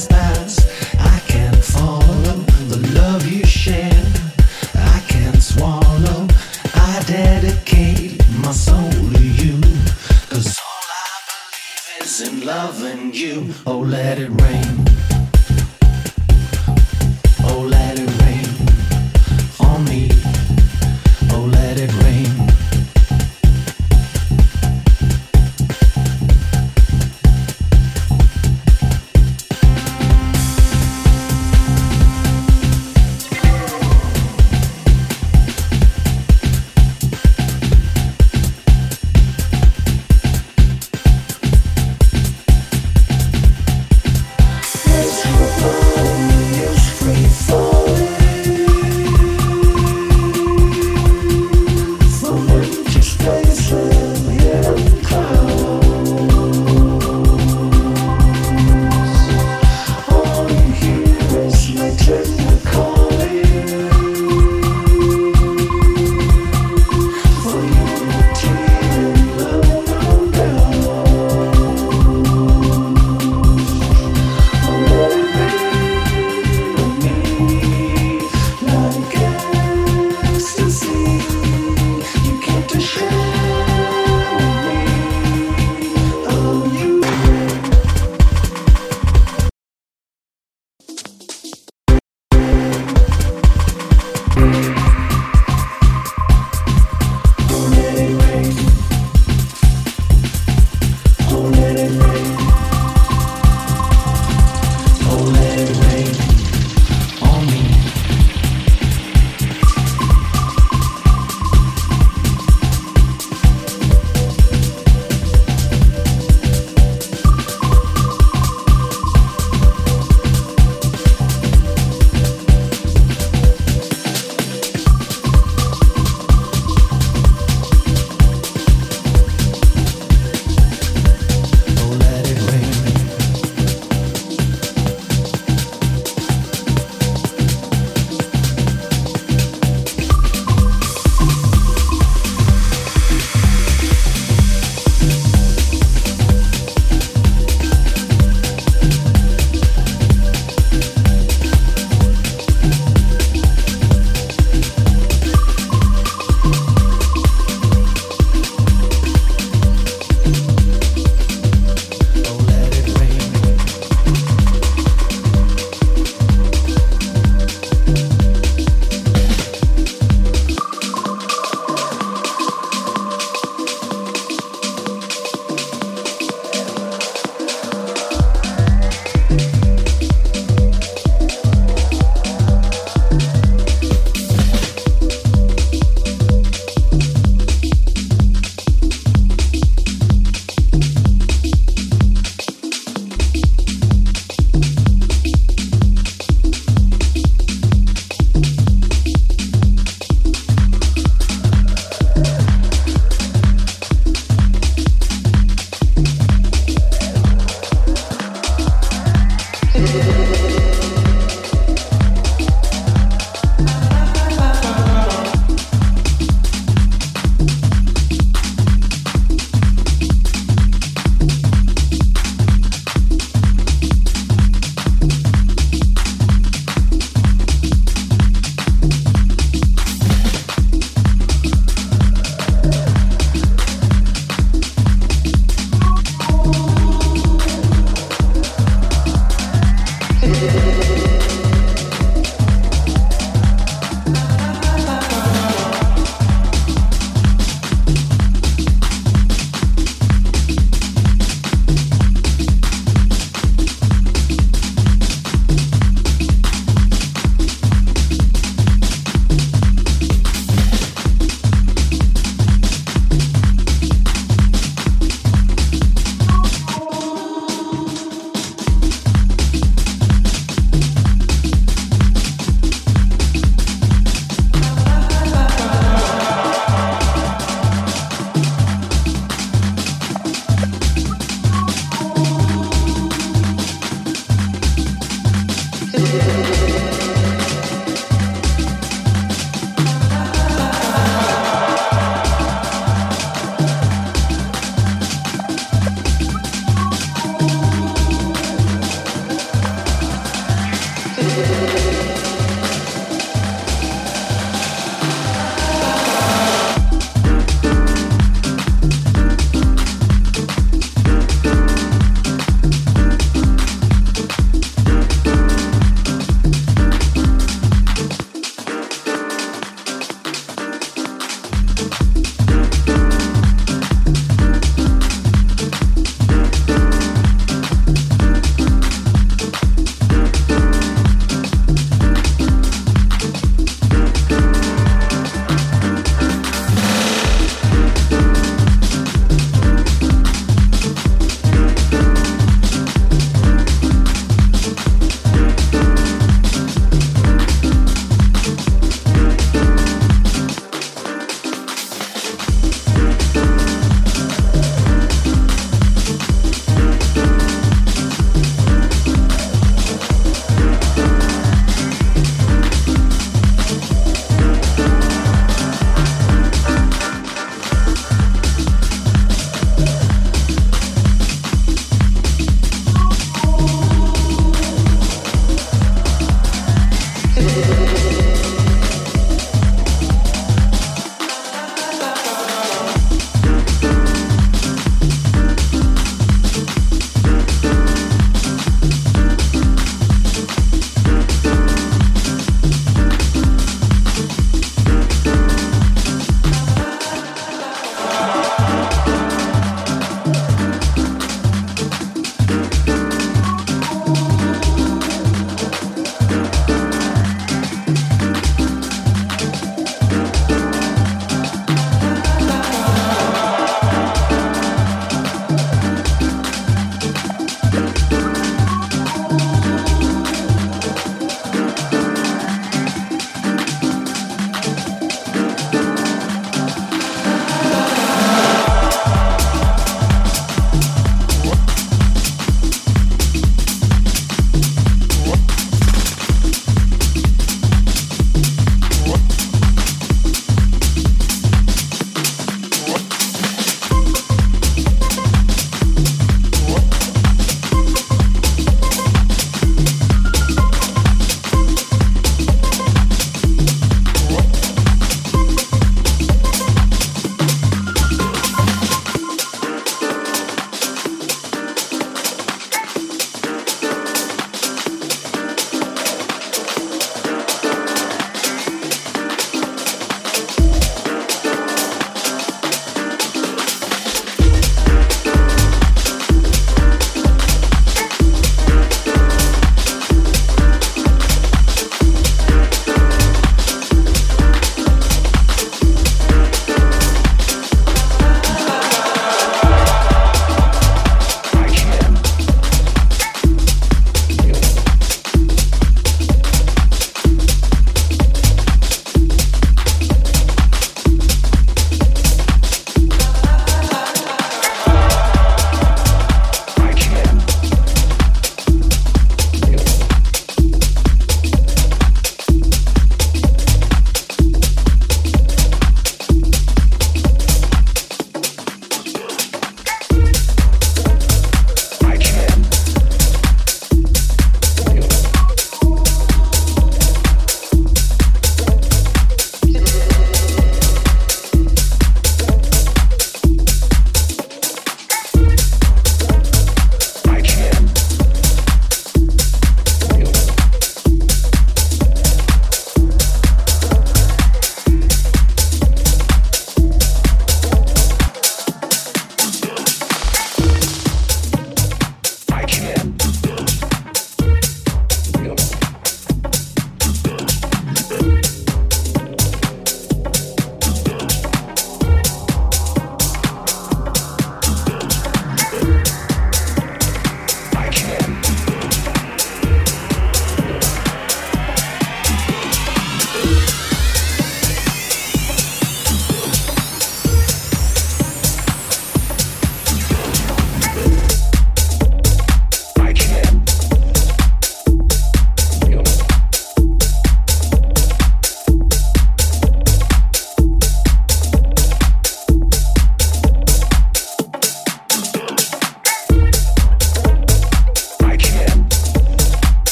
last night.